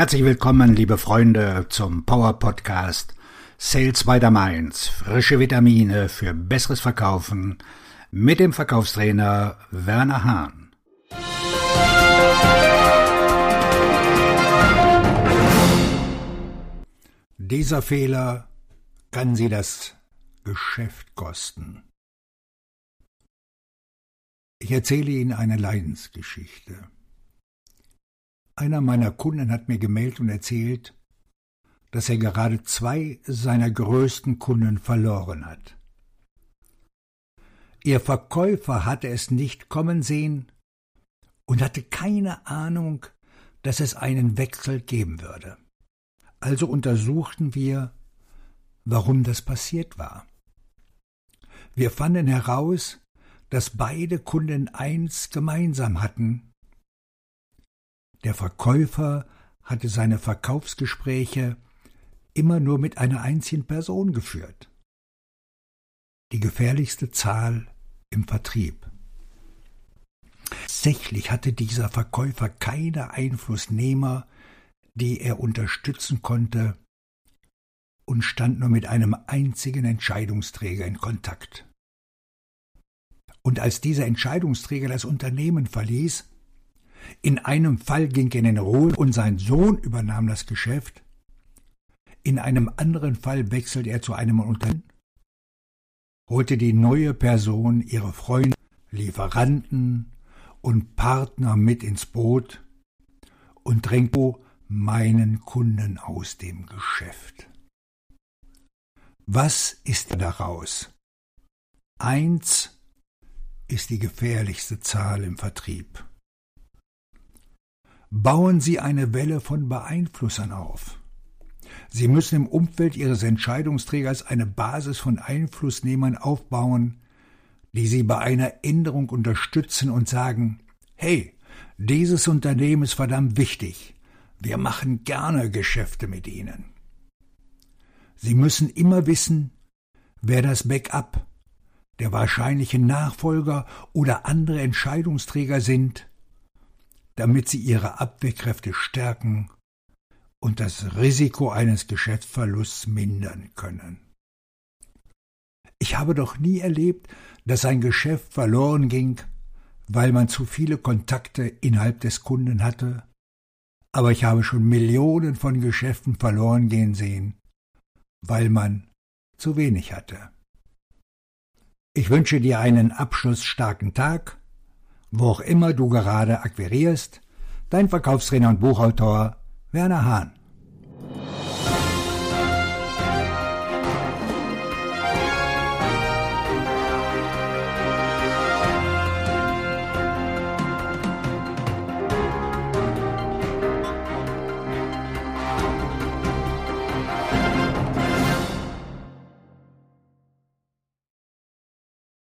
Herzlich willkommen, liebe Freunde, zum Power Podcast Sales by the Mainz. Frische Vitamine für besseres Verkaufen mit dem Verkaufstrainer Werner Hahn. Dieser Fehler kann Sie das Geschäft kosten. Ich erzähle Ihnen eine Leidensgeschichte. Einer meiner Kunden hat mir gemeldet und erzählt, dass er gerade zwei seiner größten Kunden verloren hat. Ihr Verkäufer hatte es nicht kommen sehen und hatte keine Ahnung, dass es einen Wechsel geben würde. Also untersuchten wir, warum das passiert war. Wir fanden heraus, dass beide Kunden eins gemeinsam hatten, der Verkäufer hatte seine Verkaufsgespräche immer nur mit einer einzigen Person geführt. Die gefährlichste Zahl im Vertrieb. Tatsächlich hatte dieser Verkäufer keine Einflussnehmer, die er unterstützen konnte, und stand nur mit einem einzigen Entscheidungsträger in Kontakt. Und als dieser Entscheidungsträger das Unternehmen verließ, in einem Fall ging er in den Ruhe und sein Sohn übernahm das Geschäft. In einem anderen Fall wechselte er zu einem Unternehmen, holte die neue Person ihre Freunde, Lieferanten und Partner mit ins Boot und drängte meinen Kunden aus dem Geschäft. Was ist daraus? Eins ist die gefährlichste Zahl im Vertrieb bauen Sie eine Welle von Beeinflussern auf. Sie müssen im Umfeld Ihres Entscheidungsträgers eine Basis von Einflussnehmern aufbauen, die Sie bei einer Änderung unterstützen und sagen, hey, dieses Unternehmen ist verdammt wichtig, wir machen gerne Geschäfte mit Ihnen. Sie müssen immer wissen, wer das Backup, der wahrscheinliche Nachfolger oder andere Entscheidungsträger sind, damit sie ihre Abwehrkräfte stärken und das Risiko eines Geschäftsverlusts mindern können. Ich habe doch nie erlebt, dass ein Geschäft verloren ging, weil man zu viele Kontakte innerhalb des Kunden hatte, aber ich habe schon Millionen von Geschäften verloren gehen sehen, weil man zu wenig hatte. Ich wünsche dir einen abschlussstarken Tag wo auch immer du gerade akquirierst, dein Verkaufstrainer und Buchautor Werner Hahn.